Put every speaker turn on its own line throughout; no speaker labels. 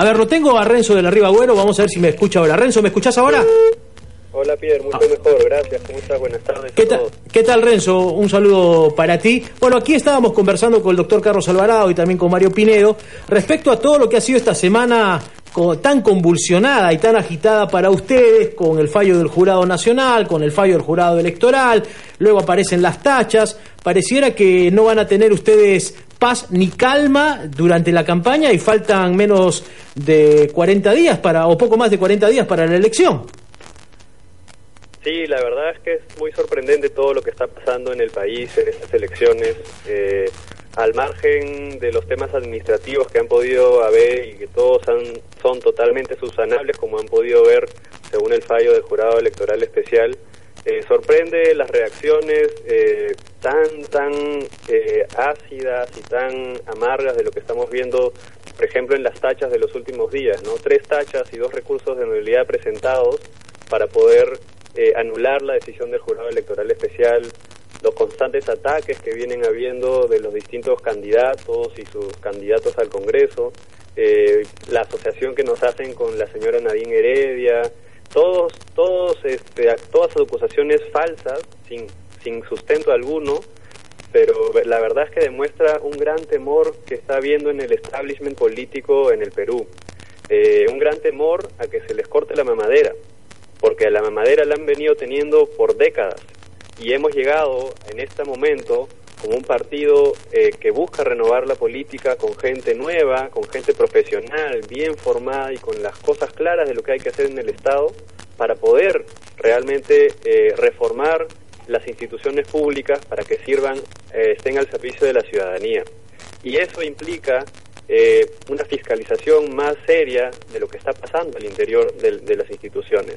A ver, lo tengo a Renzo de la Riva Agüero, vamos a ver si me escucha ahora. Renzo, ¿me escuchás ahora?
Hola Pierre, mucho mejor, gracias. ¿Cómo estás? Buenas tardes.
¿Qué,
todos.
¿Qué tal, Renzo? Un saludo para ti. Bueno, aquí estábamos conversando con el doctor Carlos Alvarado y también con Mario Pinedo respecto a todo lo que ha sido esta semana tan convulsionada y tan agitada para ustedes con el fallo del jurado nacional, con el fallo del jurado electoral, luego aparecen las tachas. Pareciera que no van a tener ustedes paz ni calma durante la campaña y faltan menos de 40 días para, o poco más de 40 días para la elección.
Sí, la verdad es que es muy sorprendente todo lo que está pasando en el país en estas elecciones. Eh, al margen de los temas administrativos que han podido haber y que todos han- son totalmente subsanables, como han podido ver según el fallo del jurado electoral especial, eh, sorprende las reacciones eh, tan, tan eh, ácidas y tan amargas de lo que estamos viendo, por ejemplo, en las tachas de los últimos días, ¿no? Tres tachas y dos recursos de nulidad presentados para poder eh, anular la decisión del jurado electoral especial, los constantes ataques que vienen habiendo de los distintos candidatos y sus candidatos al Congreso, eh, la asociación que nos hacen con la señora Nadine Heredia, todos, todos, este, todas acusaciones falsas, sin, sin sustento alguno, pero la verdad es que demuestra un gran temor que está habiendo en el establishment político en el Perú. Eh, un gran temor a que se les corte la mamadera, porque la mamadera la han venido teniendo por décadas y hemos llegado en este momento como un partido eh, que busca renovar la política con gente nueva, con gente profesional, bien formada y con las cosas claras de lo que hay que hacer en el Estado para poder realmente eh, reformar las instituciones públicas para que sirvan, eh, estén al servicio de la ciudadanía. Y eso implica eh, una fiscalización más seria de lo que está pasando al interior del- de, las instituciones.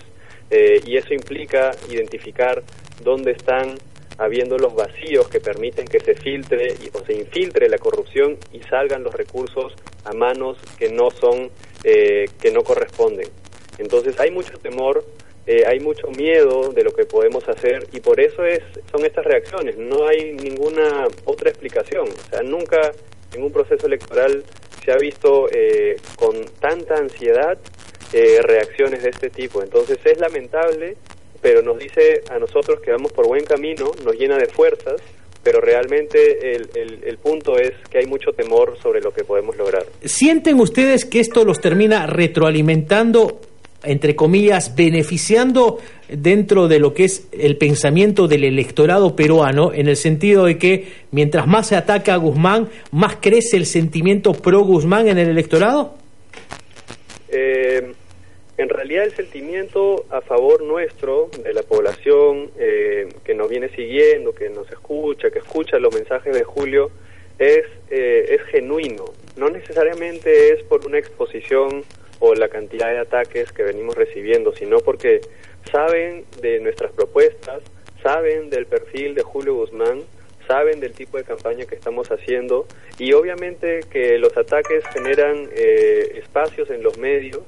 Eh, y eso implica identificar dónde están habiendo los vacíos que permiten que se filtre y, o se infiltre la corrupción y salgan los recursos a manos que no son, eh, que no corresponden. Entonces hay mucho temor, eh, hay mucho miedo de lo que podemos hacer y por eso es, son estas reacciones. No hay ninguna otra explicación. O sea, nunca en un proceso electoral se ha visto eh, con tanta ansiedad eh, reacciones de este tipo. Entonces es lamentable, pero nos dice a nosotros que vamos por buen camino, nos llena de fuerzas, pero realmente el, punto es que hay mucho temor sobre lo que podemos lograr.
¿Sienten ustedes que esto los termina retroalimentando, entre comillas, beneficiando dentro de lo que es el pensamiento del electorado peruano, en el sentido de que mientras más se ataca a Guzmán, más crece el sentimiento pro Guzmán en el electorado?
Eh, en realidad el sentimiento a favor nuestro, de la población eh, que nos viene siguiendo, que nos escucha, que escucha los mensajes de Julio, es, eh, es genuino. No necesariamente es por una exposición o la cantidad de ataques que venimos recibiendo, sino porque saben de nuestras propuestas, saben del perfil de Julio Guzmán, saben del tipo de campaña que estamos haciendo y obviamente que los ataques generan eh, espacios en los medios,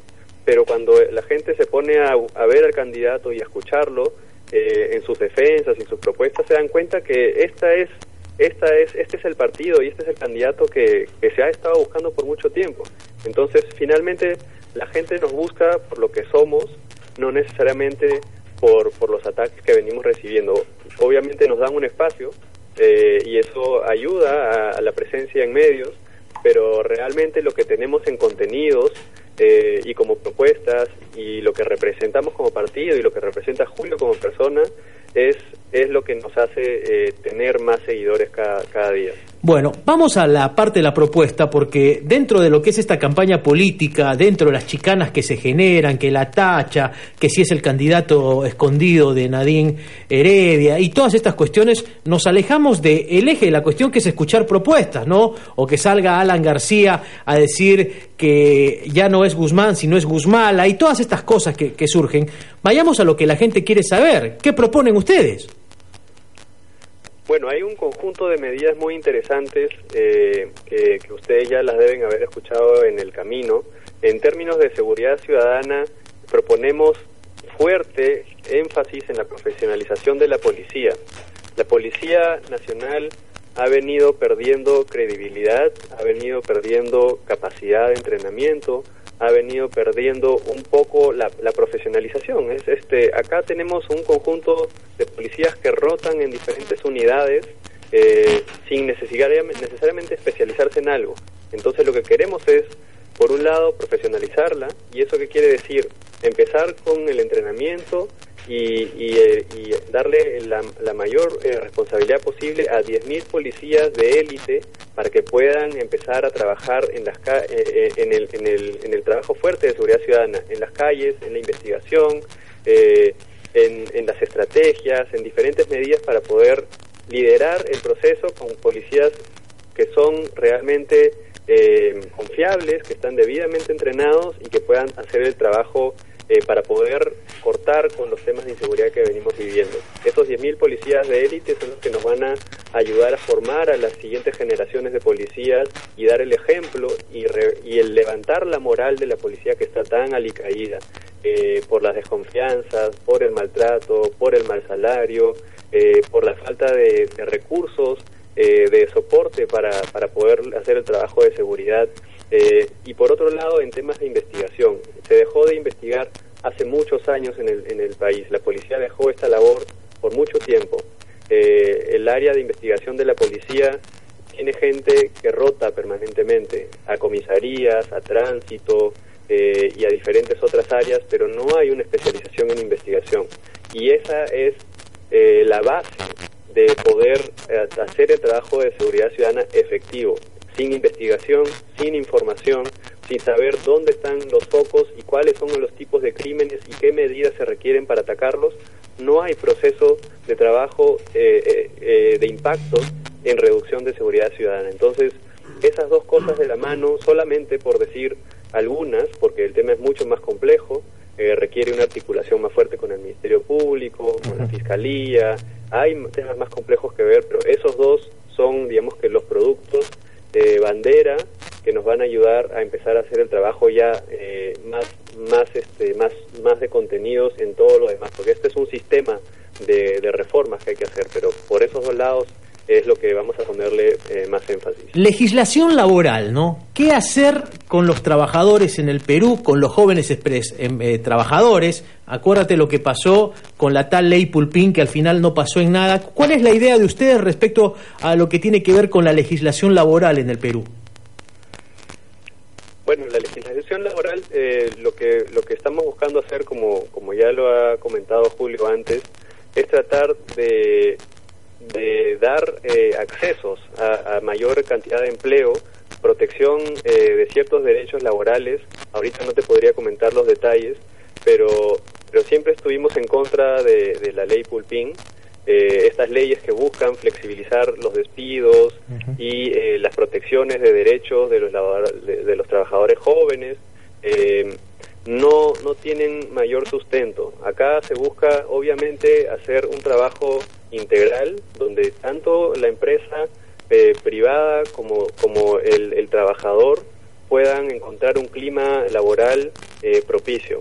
pero cuando la gente se pone a, a ver al candidato y a escucharlo eh, en sus defensas y sus propuestas, se dan cuenta que esta es, esta es, este es el partido y este es el candidato que, que se ha estado buscando por mucho tiempo. Entonces, finalmente, la gente nos busca por lo que somos, no necesariamente por, por los ataques que venimos recibiendo. Obviamente nos dan un espacio eh, y eso ayuda a, a la presencia en medios, pero realmente lo que tenemos en contenidos eh, y como propuestas y lo que representamos como partido y lo que representa Julio como persona es, es lo que nos hace eh, tener más seguidores cada, cada día.
Bueno, vamos a la parte de la propuesta porque dentro de lo que es esta campaña política, dentro de las chicanas que se generan, que la tacha, que si es el candidato escondido de Nadine Heredia y todas estas cuestiones, nos alejamos del eje de la cuestión que es escuchar propuestas, ¿no? O que salga Alan García a decir que ya no es Guzmán, sino es Guzmala y todas estas cosas que, que surgen. Vayamos a lo que la gente quiere saber. ¿Qué proponen ustedes?
Bueno, hay un conjunto de medidas muy interesantes eh, que, que ustedes ya las deben haber escuchado en el camino. En términos de seguridad ciudadana, proponemos fuerte énfasis en la profesionalización de la policía. La Policía Nacional ha venido perdiendo credibilidad, ha venido perdiendo capacidad de entrenamiento, ha venido perdiendo un poco la, profesionalización. Es, este, acá tenemos un conjunto de policías que rotan en diferentes unidades eh, sin necesariamente especializarse en algo. Entonces lo que queremos es, por un lado, profesionalizarla, y eso qué quiere decir, empezar con el entrenamiento y, eh, darle la, mayor eh, responsabilidad posible a 10.000 policías de élite para que puedan empezar a trabajar en, las, eh, en, el, en, el, en, el, trabajo fuerte de seguridad ciudadana, en las calles, en la investigación, en, en las estrategias, en diferentes medidas para poder liderar el proceso con policías que son realmente confiables, que están debidamente entrenados y que puedan hacer el trabajo eh, para poder cortar con los temas de inseguridad que venimos viviendo. Estos 10.000 policías de élite son los que nos van a ayudar a formar a las siguientes generaciones de policías y dar el ejemplo y, y el levantar la moral de la policía que está tan alicaída eh, por las desconfianzas, por el maltrato, por el mal salario, eh, por la falta de, recursos, de soporte para, para poder hacer el trabajo de seguridad eh, y por otro lado, en temas de investigación, se dejó de investigar hace muchos años en el, en el país. La policía dejó esta labor por mucho tiempo. Eh, el área de investigación de la policía tiene gente que rota permanentemente a comisarías, a tránsito eh, y a diferentes otras áreas, pero no hay una especialización en investigación. Y esa es la base de poder hacer el trabajo de seguridad ciudadana efectivo sin investigación, sin información, sin saber dónde están los focos y cuáles son los tipos de crímenes y qué medidas se requieren para atacarlos, no hay proceso de trabajo eh, eh, eh, de impacto en reducción de seguridad ciudadana. Entonces, esas dos cosas de la mano, solamente por decir algunas, porque el tema es mucho más complejo, requiere una articulación más fuerte con el Ministerio Público, con la Fiscalía, hay temas más complejos que ver, pero esos dos son, digamos que los productos de bandera que nos van a ayudar a empezar a hacer el trabajo ya eh, más más este más más de contenidos en todo lo demás porque este es un sistema de, de reformas que hay que hacer pero por esos dos lados es lo que vamos a ponerle eh, más énfasis.
Legislación laboral, ¿no? ¿Qué hacer con los trabajadores en el Perú, con los jóvenes em, eh, trabajadores? Acuérdate lo que pasó con la tal ley Pulpín, que al final no pasó en nada. ¿Cuál es la idea de ustedes respecto a lo que tiene que ver con la legislación laboral en el Perú?
Bueno, la legislación laboral, eh, lo que lo que estamos buscando hacer, como como ya lo ha comentado Julio antes, es tratar de de dar eh, accesos a, mayor cantidad de empleo, protección eh, de ciertos derechos laborales. Ahorita no te podría comentar los detalles, pero, pero siempre estuvimos en contra de, la ley Pulpín. Eh, estas leyes que buscan flexibilizar los despidos y las protecciones de derechos de los, de, los trabajadores jóvenes no, no tienen mayor sustento. Acá se busca obviamente hacer un trabajo integral donde tanto la empresa eh, privada como, como el, el, trabajador puedan encontrar un clima laboral eh, propicio.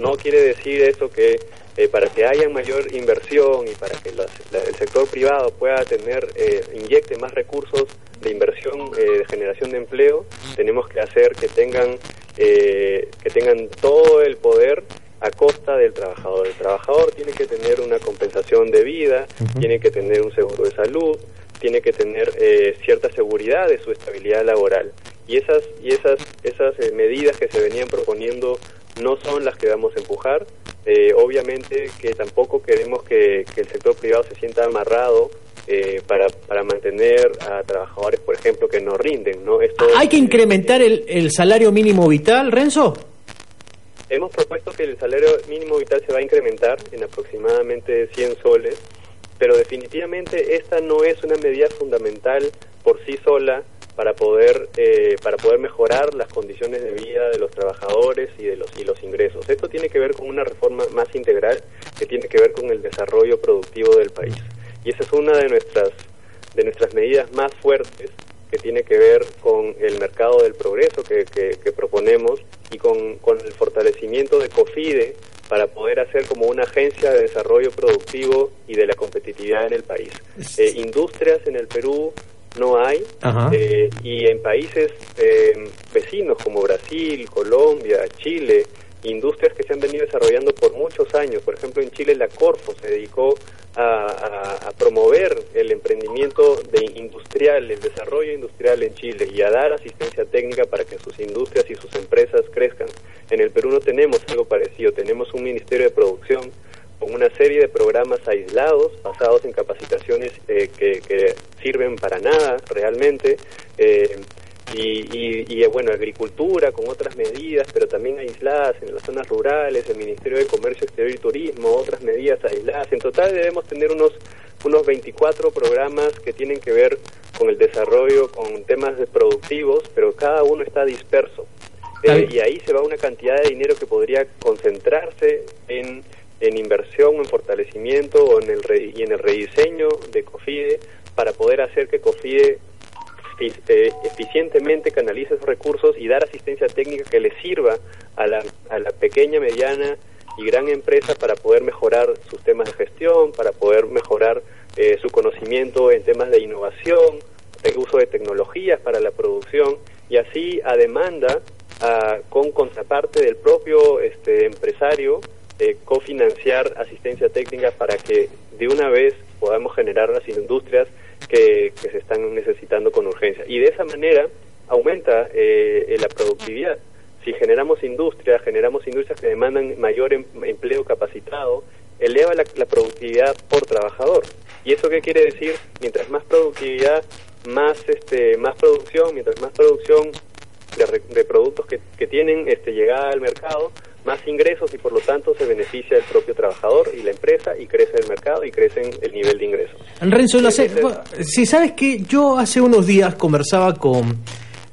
No quiere decir eso que eh, para que haya mayor inversión y para que el sector privado pueda tener, inyecte más recursos de inversión, de generación de empleo, tenemos que hacer que tengan, que tengan todo el poder a costa del trabajador. El trabajador tiene que tener una compensación de vida, tiene que tener un seguro de salud, tiene que tener eh, cierta seguridad de su estabilidad laboral. Y esas, y esas, esas eh, medidas que se venían proponiendo no son las que vamos a empujar. Eh, obviamente que tampoco queremos que, el sector privado se sienta amarrado para, para mantener a trabajadores, por ejemplo, que no rinden. ¿no?
Esto, ¿Hay que incrementar el, el salario mínimo vital, Renzo?
Hemos propuesto que el salario mínimo vital se va a incrementar en aproximadamente 100 soles, pero definitivamente esta no es una medida fundamental por sí sola para poder eh, para poder mejorar las condiciones de vida de los trabajadores y de los y los ingresos. Esto tiene que ver con una reforma más integral que tiene que ver con el desarrollo productivo del país. Y esa es una de nuestras de nuestras medidas más fuertes que tiene que ver con el mercado del progreso que, que proponemos y con, con el fortalecimiento de COFIDE para poder hacer como una agencia de desarrollo productivo y de la competitividad en el país. Eh, industrias en el Perú no hay. Eh, y en países eh, vecinos como Brasil, Colombia, Chile, industrias que se han venido desarrollando por muchos años. Por ejemplo, en Chile la Corfo se dedicó a, promover el emprendimiento de industrial, el desarrollo industrial en Chile y a dar asistencia técnica para que sus industrias y sus empresas crezcan. En el Perú no tenemos algo parecido, tenemos un Ministerio de Producción con una serie de programas aislados basados en capacitaciones eh, que, sirven para nada realmente. Eh, y, y, bueno, agricultura con otras medidas, pero también aisladas en las zonas rurales, el Ministerio de Comercio Exterior y Turismo, otras medidas aisladas. En total debemos tener unos, unos 24 programas que tienen que ver con el desarrollo, con temas productivos, pero cada uno está disperso. Eh, y ahí se va una cantidad de dinero que podría concentrarse en, en inversión, en fortalecimiento o en el y en el rediseño de COFIDE para poder hacer que COFIDE eficientemente canalice esos recursos y dar asistencia técnica que le sirva a la, a la pequeña, mediana y gran empresa para poder mejorar sus temas de gestión, para poder mejorar eh, su conocimiento en temas de innovación, el uso de tecnologías para la producción. Y así a demanda con contraparte del propio este, empresario eh, cofinanciar asistencia técnica para que de una vez podamos generar las industrias que, se están necesitando con urgencia. Y de esa manera aumenta eh, la productividad. Si generamos industria, generamos industrias que demandan mayor em, empleo capacitado, eleva la, productividad por trabajador. ¿Y eso qué quiere decir? Mientras más productividad, más este más producción, mientras más producción de, productos que, que tienen este, llegada al mercado, más ingresos y por lo tanto se beneficia el propio trabajador y la empresa y crece el mercado y crece el nivel de ingresos.
Renzo, si sabes que yo hace unos días conversaba con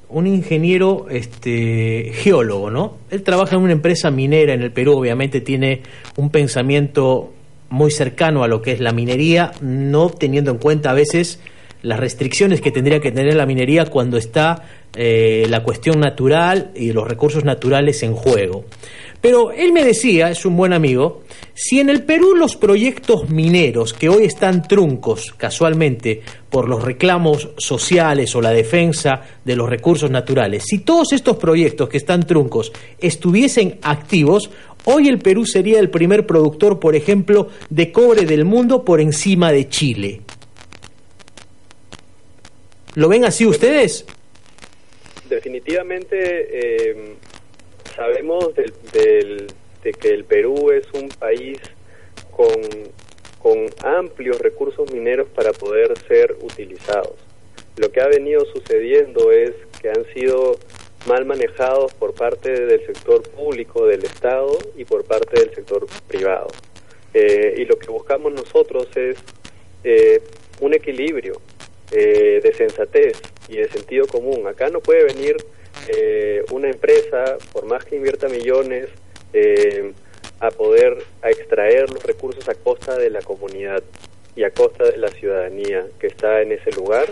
un ingeniero este, geólogo, ¿no? Él trabaja en una empresa minera en el Perú, obviamente tiene un pensamiento muy cercano a lo que es la minería, no teniendo en cuenta a veces las restricciones que tendría que tener la minería cuando está eh, la cuestión natural y los recursos naturales en juego. Pero él me decía, es un buen amigo, si en el Perú los proyectos mineros que hoy están truncos casualmente por los reclamos sociales o la defensa de los recursos naturales, si todos estos proyectos que están truncos estuviesen activos, hoy el Perú sería el primer productor, por ejemplo, de cobre del mundo por encima de Chile. ¿Lo ven así ustedes?
Definitivamente eh, sabemos del, de que el Perú es un país con, con amplios recursos mineros para poder ser utilizados. Lo que ha venido sucediendo es que han sido mal manejados por parte del sector público, del Estado y por parte del sector privado. Eh, y lo que buscamos nosotros es eh, un equilibrio eh, de sensatez y de sentido común. Acá no puede venir eh, una empresa, por más que invierta millones, eh, a poder a extraer los recursos a costa de la comunidad y a costa de la ciudadanía que está en ese lugar,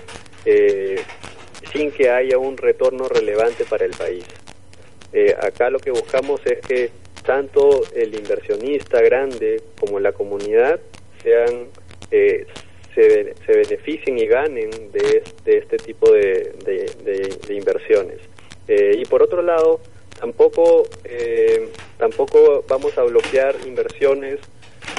eh, sin que haya un retorno relevante para el país. acá lo que buscamos es que tanto el inversionista grande como la comunidad sean se, beneficien y ganen de, este tipo de inversiones. Eh, y por otro lado, tampoco, eh, tampoco vamos a bloquear inversiones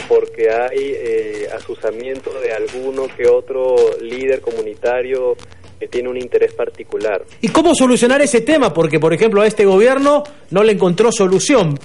porque hay eh, asusamiento de alguno que otro líder comunitario que tiene un interés particular.
¿Y cómo solucionar ese tema? Porque, por ejemplo, a este gobierno no le encontró solución.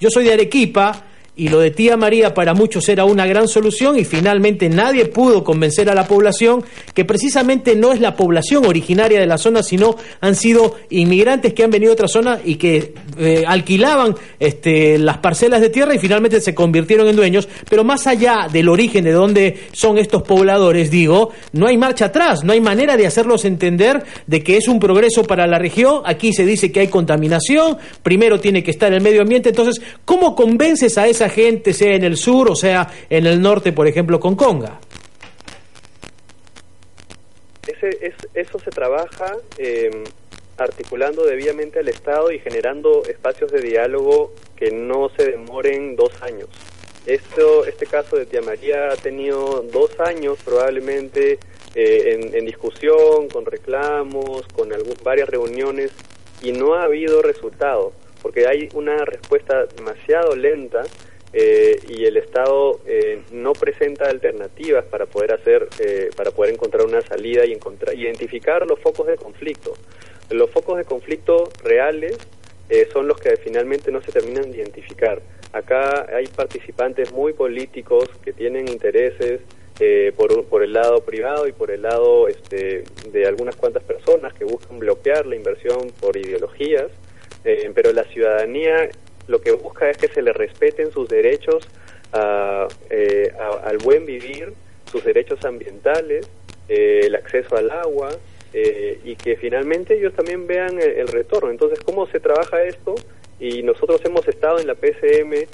yo soy de Arequipa y lo de tía María para muchos era una gran solución y finalmente nadie pudo convencer a la población que precisamente no es la población originaria de la zona, sino han sido inmigrantes que han venido a otra zona y que eh, alquilaban este, las parcelas de tierra y finalmente se convirtieron en dueños. Pero más allá del origen de dónde son estos pobladores, digo, no hay marcha atrás, no hay manera de hacerlos entender de que es un progreso para la región. Aquí se dice que hay contaminación, primero tiene que estar el medio ambiente. Entonces, ¿cómo convences a esa gente, sea en el sur o sea en el norte, por ejemplo, con Conga.
eso se trabaja em, articulando debidamente al Estado y generando espacios de diálogo que no se demoren dos años. Esto, este caso de Tía María ha tenido dos años probablemente en, discusión, con reclamos, con varias reuniones y no ha habido resultado, porque hay una respuesta demasiado lenta eh, y el Estado eh, no presenta alternativas para poder hacer, eh, para poder encontrar una salida y encontrar, identificar los focos de conflicto. Los focos de conflicto reales son los que finalmente no se terminan de identificar. Acá hay participantes muy políticos que tienen intereses por, por el lado privado y por el lado este, de algunas cuantas personas que buscan bloquear la inversión por ideologías, pero la ciudadanía lo que busca es que se le respeten sus derechos eh, al buen vivir, sus derechos ambientales, eh, el acceso al agua eh, y que finalmente ellos también vean el, retorno. Entonces, ¿cómo se trabaja esto? Y nosotros hemos estado en la PCM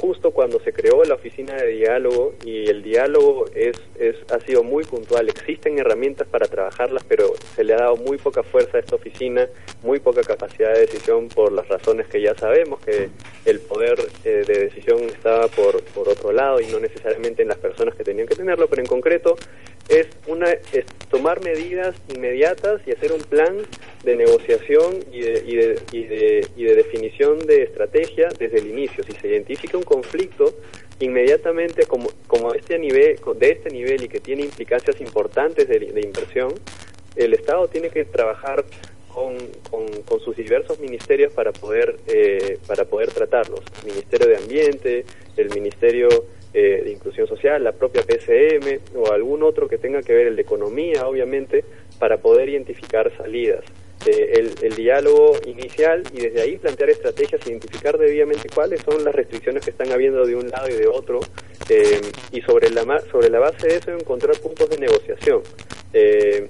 justo cuando se creó la oficina de diálogo y el diálogo es, es, ha sido muy puntual. Existen herramientas para trabajarlas, pero se le ha dado muy poca fuerza a esta oficina, muy poca capacidad de decisión por las razones que ya sabemos, que el poder eh, de decisión estaba por, por otro lado y no necesariamente en las personas que tenían que tenerlo, pero en concreto es, una, es tomar medidas inmediatas y hacer un plan de negociación y de, y de, y de, y de definición de estrategia desde el inicio. Si se identifica un conflicto, inmediatamente como, como este nivel, de este nivel y que tiene implicancias importantes de, inversión, el Estado tiene que trabajar con, con, sus diversos ministerios para poder, eh, para poder tratarlos. El Ministerio de Ambiente, el Ministerio eh, de Inclusión Social, la propia PCM o algún otro que tenga que ver el de Economía, obviamente, para poder identificar salidas. Eh, el, diálogo inicial y desde ahí plantear estrategias, identificar debidamente cuáles son las restricciones que están habiendo de un lado y de otro eh, y sobre la, sobre la base de eso encontrar puntos de negociación eh,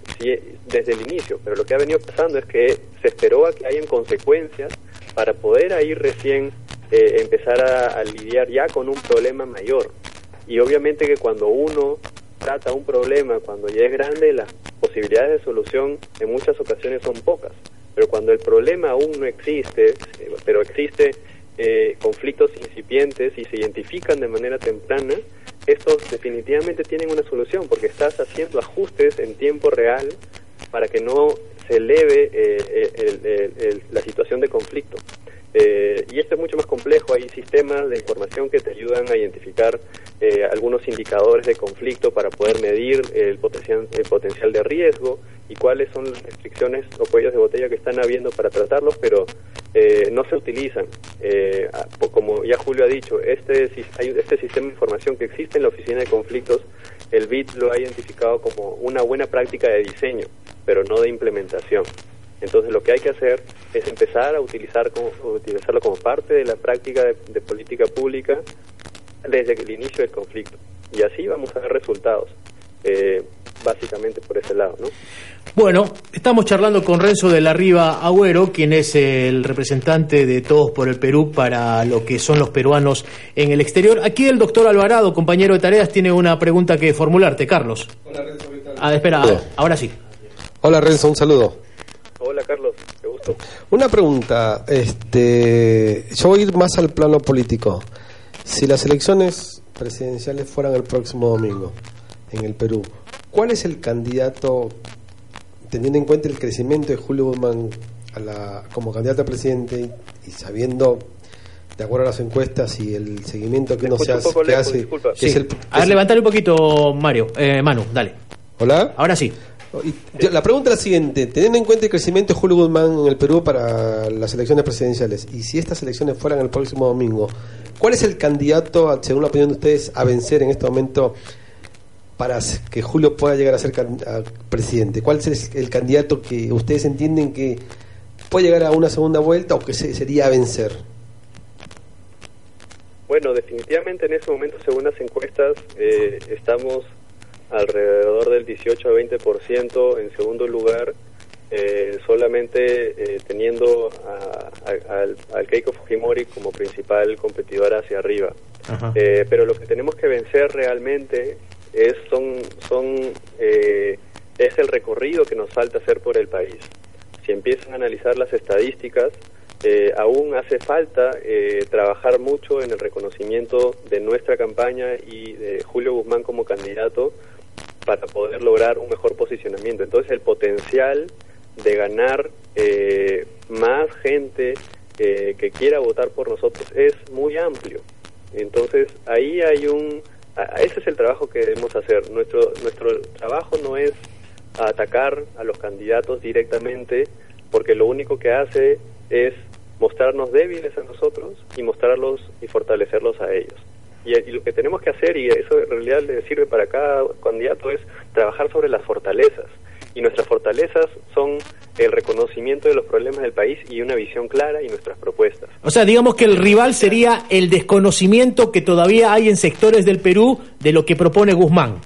desde el inicio. Pero lo que ha venido pasando es que se esperó a que hayan consecuencias para poder ahí recién empezar a lidiar ya con un problema mayor. Y obviamente que cuando uno trata un problema, cuando ya es grande, las posibilidades de solución en muchas ocasiones son pocas. Pero cuando el problema aún no existe, eh, pero existe eh, conflictos incipientes y se identifican de manera temprana, estos definitivamente tienen una solución porque estás haciendo ajustes en tiempo real para que no se eleve eh, la situación de conflicto. Eh, y esto es mucho más complejo, hay sistemas de información que te ayudan a identificar eh, algunos indicadores de conflicto para poder medir el potencial, el potencial de riesgo y cuáles son las restricciones o cuellos de botella que están habiendo para tratarlos, pero eh, no se utilizan. como ya Julio ha dicho, este, este sistema de información que existe en la Oficina de Conflictos, el BIT lo ha identificado como una buena práctica de diseño, pero no de implementación. Entonces lo que hay que hacer es empezar a utilizar como, utilizarlo como parte de la práctica de, política pública desde el inicio del conflicto. Y así vamos a ver resultados, eh, básicamente por ese lado. ¿no?
Bueno, estamos charlando con Renzo de la Riva Agüero, quien es el representante de Todos por el Perú para lo que son los peruanos en el exterior. Aquí el doctor Alvarado, compañero de tareas, tiene una pregunta que formularte. Carlos. Hola, Renzo. Ah, espera, ahora sí.
Hola, Renzo, un saludo.
Hola Carlos, qué gusto.
Una pregunta, este, yo voy a ir más al plano político. Si las elecciones presidenciales fueran el próximo domingo en el Perú, ¿cuál es el candidato, teniendo en cuenta el crecimiento de Julio Guzmán a la, como candidato a presidente y sabiendo de acuerdo a las encuestas y el seguimiento que no se hace, que hace
a ver, levantar un poquito, Mario, eh, Manu, dale.
Hola.
Ahora sí
la pregunta es la siguiente, teniendo en cuenta el crecimiento de Julio Guzmán en el Perú para las elecciones presidenciales, y si estas elecciones fueran el próximo domingo, ¿cuál es el candidato, según la opinión de ustedes, a vencer en este momento para que Julio pueda llegar a ser presidente? ¿Cuál es el candidato que ustedes entienden que puede llegar a una segunda vuelta o que sería a vencer?
Bueno, definitivamente en ese momento, según las encuestas, eh, estamos alrededor del 18 a 20%, en segundo lugar, eh, solamente eh, teniendo al Keiko Fujimori como principal competidor hacia arriba. Eh, pero lo que tenemos que vencer realmente es, son, son, es el recorrido que nos falta hacer por el país. Si empiezan a analizar las estadísticas, aún hace falta trabajar mucho en el reconocimiento de nuestra campaña y de Julio Guzmán como candidato para poder lograr un mejor posicionamiento. Entonces el potencial de ganar eh, más gente eh, que quiera votar por nosotros es muy amplio. Entonces ahí hay un, ese es el trabajo que debemos hacer. Nuestro nuestro trabajo no es atacar a los candidatos directamente, porque lo único que hace es mostrarnos débiles a nosotros y mostrarlos y fortalecerlos a ellos. Y, lo que tenemos que hacer, y eso en realidad le sirve para cada candidato, es trabajar sobre las fortalezas. Y nuestras fortalezas son el reconocimiento de los problemas del país y una visión clara y nuestras propuestas.
O sea, digamos que el rival sería el desconocimiento que todavía hay en sectores del Perú de lo que propone Guzmán.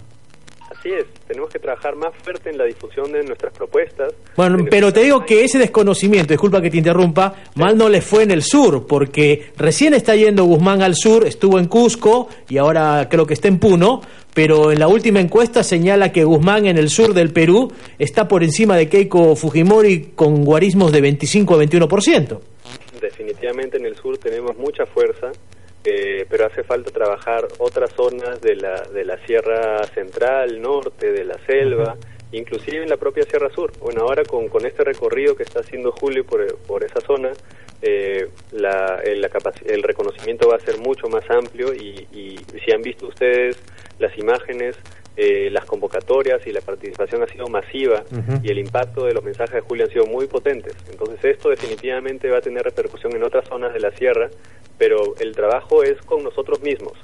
Así es, tenemos que trabajar más fuerte en la difusión de nuestras propuestas.
Bueno, pero te digo que ese desconocimiento, disculpa que te interrumpa, mal no le fue en el sur, porque recién está yendo Guzmán al sur, estuvo en Cusco y ahora creo que está en Puno, pero en la última encuesta señala que Guzmán en el sur del Perú está por encima de Keiko Fujimori con guarismos de 25 a 21%.
Definitivamente en el sur tenemos mucha fuerza eh, pero hace falta trabajar otras zonas de la, de la Sierra Central, Norte, de la selva, inclusive en la propia Sierra Sur. Bueno, ahora con, con este recorrido que está haciendo Julio por, por esa zona, eh, la, el, el reconocimiento va a ser mucho más amplio y, y si han visto ustedes las imágenes, eh, las convocatorias y la participación ha sido masiva y el impacto de los mensajes de Julio han sido muy potentes. Entonces esto definitivamente va a tener repercusión en otras zonas de la sierra, pero el trabajo es con nosotros mismos.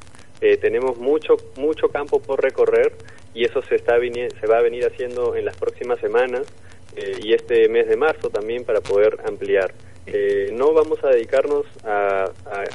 Eh, tenemos mucho mucho campo por recorrer y eso se está se va a venir haciendo en las próximas semanas eh, y este mes de marzo también para poder ampliar. Eh, no vamos a dedicarnos a,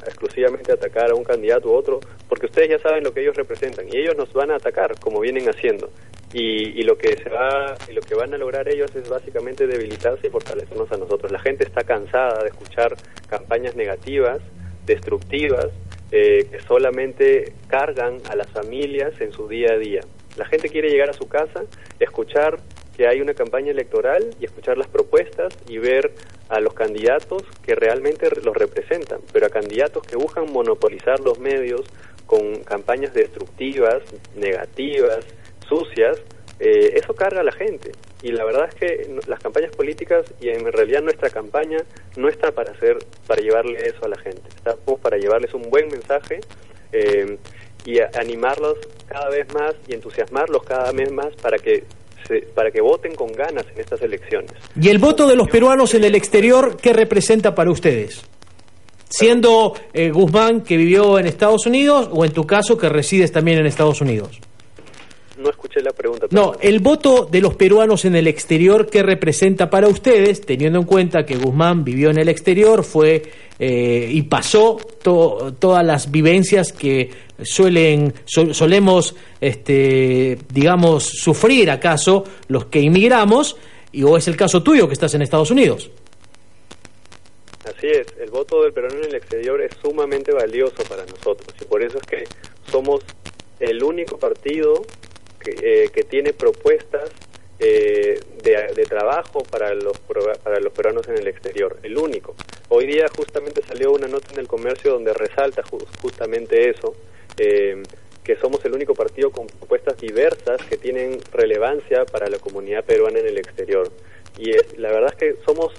exclusivamente a atacar a un candidato u otro, porque ustedes ya saben lo que ellos representan y ellos nos van a atacar como vienen haciendo. Y, lo que se va y lo que van a lograr ellos es básicamente debilitarse y fortalecernos a nosotros. La gente está cansada de escuchar campañas negativas, destructivas, eh, que solamente cargan a las familias en su día a día. La gente quiere llegar a su casa, escuchar que hay una campaña electoral y escuchar las propuestas y ver a los candidatos que realmente los representan, pero a candidatos que buscan monopolizar los medios con campañas destructivas, negativas, sucias, eh, eso carga a la gente. Y la verdad es que las campañas políticas y en realidad nuestra campaña no está para hacer, para llevarle eso a la gente, está para llevarles un buen mensaje eh, y animarlos cada vez más y entusiasmarlos cada vez más para que para que voten con ganas en estas elecciones.
¿Y el voto de los peruanos en el exterior qué representa para ustedes? Siendo eh, Guzmán que vivió en Estados Unidos o en tu caso que resides también en Estados Unidos.
No escuché la pregunta.
No, el voto de los peruanos en el exterior, ¿qué representa para ustedes, teniendo en cuenta que Guzmán vivió en el exterior, fue eh, y pasó todas las vivencias que suelen solemos, este, digamos, sufrir acaso los que inmigramos, y o es el caso tuyo que estás en Estados Unidos?
Así es, el voto del peruano en el exterior es sumamente valioso para nosotros y por eso es que somos el único partido que, eh, tiene propuestas eh, de, trabajo para los, para los peruanos en el exterior, el único. Hoy día justamente salió una nota en el comercio donde resalta justamente eso, eh, que somos el único partido con propuestas diversas que tienen relevancia para la comunidad peruana en el exterior. Y la verdad es que somos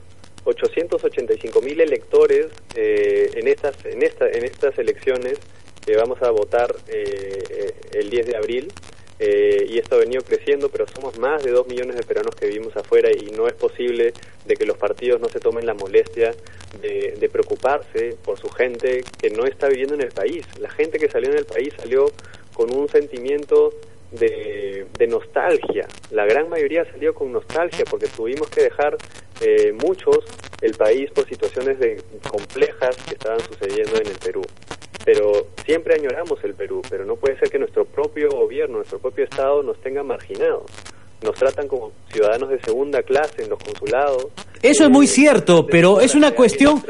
885 mil electores en estas en esta en estas elecciones que vamos a votar el 10 de abril eh, y esto ha venido creciendo, pero somos más de dos millones de peruanos que vivimos afuera y no es posible de que los partidos no se tomen la molestia de, preocuparse por su gente que no está viviendo en el país. La gente que salió en el país salió con un sentimiento de, nostalgia. La gran mayoría salió con nostalgia porque tuvimos que dejar eh, muchos el país por situaciones de, complejas que estaban sucediendo en el Perú pero siempre añoramos el Perú, pero no puede ser que nuestro propio gobierno, nuestro propio Estado nos tenga marginados. Nos tratan como ciudadanos de segunda clase en los consulados.
Eso es muy cierto, pero es una cuestión...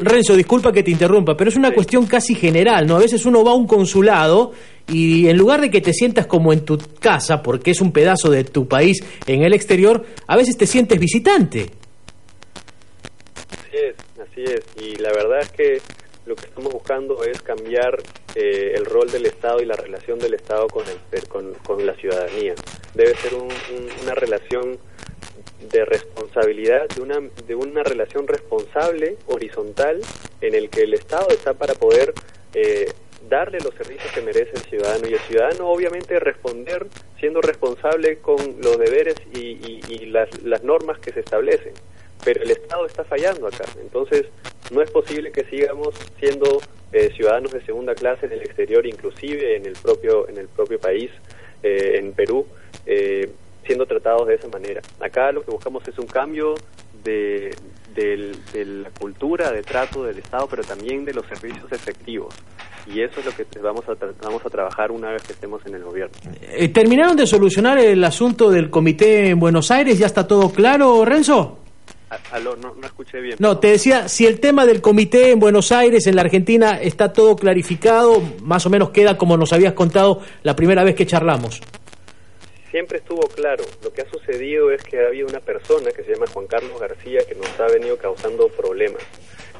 Renzo, disculpa que te interrumpa, pero es una cuestión casi general, ¿no? A veces uno va a un consulado y en lugar de que te sientas como en tu casa, porque es un pedazo de tu país en el exterior, a veces te sientes visitante.
Así es, así es. Y la verdad es que lo que estamos buscando es cambiar eh, el rol del Estado y la relación del Estado con, el, con, con, la ciudadanía. debe ser una relación de responsabilidad, de una, de una relación responsable, horizontal, en el que el Estado está para poder eh, darle los servicios que merece el ciudadano. Y el ciudadano obviamente responder siendo responsable con los deberes y, las, las normas que se establecen. Pero el Estado está fallando acá, entonces no es posible que sigamos siendo eh, ciudadanos de segunda clase en el exterior, inclusive en el propio en el propio país, eh, en Perú, eh, tratados de esa manera. Acá lo que buscamos es un cambio de, la cultura de trato del Estado, pero también de los servicios efectivos. Y eso es lo que vamos a, vamos a trabajar una vez que estemos en el gobierno.
¿Terminaron de solucionar el asunto del comité en Buenos Aires? ¿Ya está todo claro, Renzo?
Aló, no, no, escuché bien.
No, te decía, si el tema del comité en Buenos Aires, en la Argentina, está todo clarificado, más o menos queda como nos habías contado la primera vez que charlamos.
Siempre estuvo claro. Lo que ha sucedido es que ha habido una persona que se llama Juan Carlos García que nos ha venido causando problemas.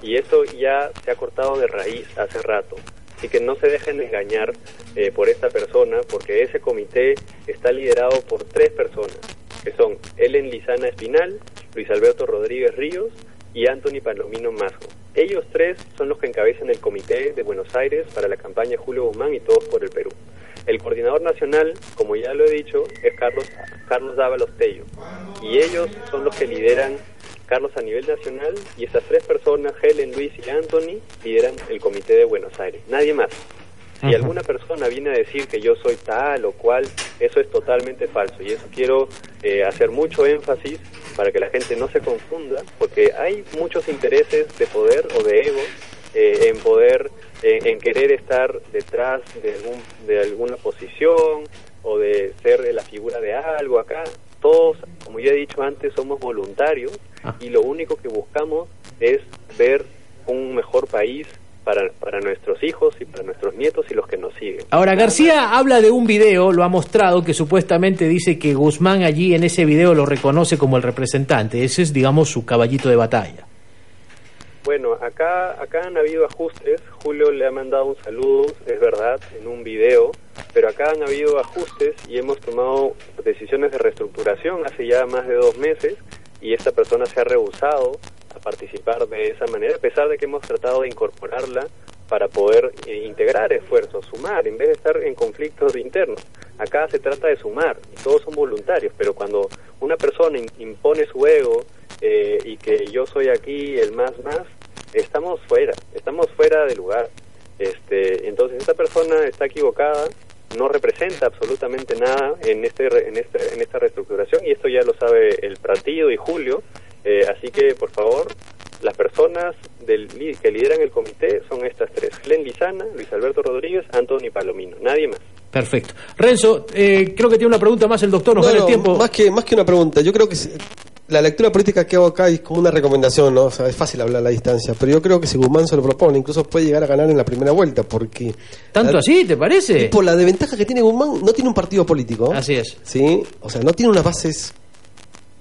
Y eso ya se ha cortado de raíz hace rato. Así que no se dejen engañar eh, por esta persona, porque ese comité está liderado por tres personas, que son Ellen Lizana Espinal, Luis Alberto Rodríguez Ríos y Anthony Palomino Mazo. Ellos tres son los que encabezan el comité de Buenos Aires para la campaña Julio Guzmán y Todos por el Perú. El coordinador nacional, como ya lo he dicho, es Carlos, Carlos Dávalos Tello. Y ellos son los que lideran Carlos a nivel nacional y esas tres personas, Helen, Luis y Anthony, lideran el comité de Buenos Aires. Nadie más. Si alguna persona viene a decir que yo soy tal o cual, eso es totalmente falso. Y eso quiero eh, hacer mucho énfasis para que la gente no se confunda, porque hay muchos intereses de poder o de ego eh, en poder, en querer estar detrás de, algún, de alguna posición o de ser la figura de algo acá. Todos, como ya he dicho antes, somos voluntarios ah. y lo único que buscamos es ver un mejor país para, para nuestros hijos y para nuestros nietos y los que nos siguen.
Ahora, García habla de un video, lo ha mostrado, que supuestamente dice que Guzmán allí en ese video lo reconoce como el representante. Ese es, digamos, su caballito de batalla.
Bueno, acá, acá han habido ajustes. Julio le ha mandado un saludo, es verdad, en un video, pero acá han habido ajustes y hemos tomado decisiones de reestructuración hace ya más de dos meses y esta persona se ha rehusado participar de esa manera, a pesar de que hemos tratado de incorporarla para poder eh, integrar esfuerzos, sumar, en vez de estar en conflictos internos. Acá se trata de sumar, y todos son voluntarios, pero cuando una persona impone su ego eh, y que yo soy aquí el más más, estamos fuera, estamos fuera de lugar. Este, entonces esta persona está equivocada, no representa absolutamente nada en este, en este en esta reestructuración y esto ya lo sabe el partido y Julio eh, así que, por favor, las personas del, que lideran el comité son estas tres. Glenn Lizana, Luis Alberto Rodríguez, Antonio Palomino. Nadie más.
Perfecto. Renzo, eh, creo que tiene una pregunta más el doctor, nos el tiempo.
Más que, más que una pregunta, yo creo que la lectura política que hago acá es como una recomendación, ¿no? O sea, es fácil hablar a la distancia, pero yo creo que si Guzmán se lo propone, incluso puede llegar a ganar en la primera vuelta, porque...
¿Tanto así, te parece?
por la desventaja que tiene Guzmán, no tiene un partido político.
Así es.
¿Sí? O sea, no tiene unas bases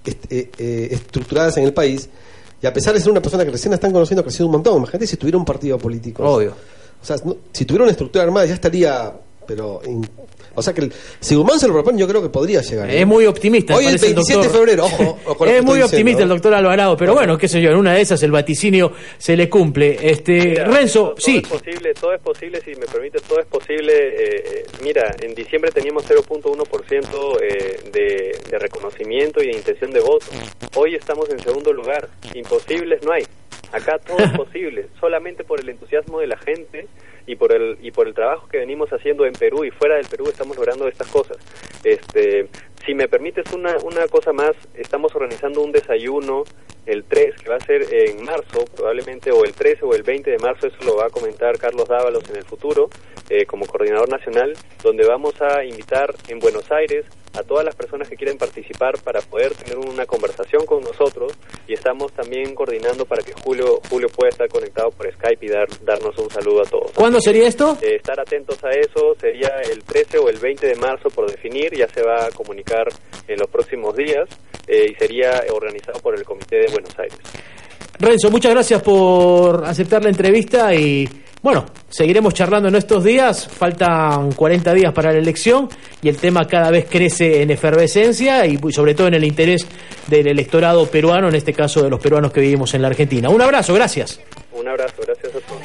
eh, eh, estructuradas en el país, y a pesar de ser una persona que recién están conociendo, ha crecido un montón. Imagínate si tuviera un partido político.
Obvio.
O sea, si tuviera una estructura armada ya estaría pero o sea que si Guzmán se lo propone, yo creo que podría llegar.
Es muy optimista.
Hoy es 27 de febrero, ojo.
es muy optimista el doctor Alvarado, pero bueno, qué sé yo, en una de esas el vaticinio se le cumple. Este Renzo,
todo,
sí.
Es posible, todo es posible, si me permite, todo es posible. Eh, eh, mira, en diciembre teníamos 0.1% eh, de, de reconocimiento y de intención de voto. Hoy estamos en segundo lugar. Imposibles no hay. Acá todo es posible, solamente por el entusiasmo de la gente y por el y por el trabajo que venimos haciendo en Perú y fuera del Perú estamos logrando estas cosas. Este, si me permites una una cosa más, estamos organizando un desayuno el 3 que va a ser en marzo probablemente o el 13 o el 20 de marzo, eso lo va a comentar Carlos Dávalos en el futuro eh, como coordinador nacional, donde vamos a invitar en Buenos Aires a todas las personas que quieren participar para poder tener una conversación con nosotros y estamos también coordinando para que Julio Julio pueda estar conectado por Skype y dar, darnos un saludo a todos.
¿Cuándo sería esto?
Eh, estar atentos a eso, sería el 13 o el 20 de marzo por definir, ya se va a comunicar en los próximos días eh, y sería organizado por el Comité de Buenos Aires.
Renzo, muchas gracias por aceptar la entrevista y Bueno, seguiremos charlando en estos días, faltan 40 días para la elección y el tema cada vez crece en efervescencia y sobre todo en el interés del electorado peruano, en este caso de los peruanos que vivimos en la Argentina. Un abrazo, gracias.
Un abrazo, gracias a todos.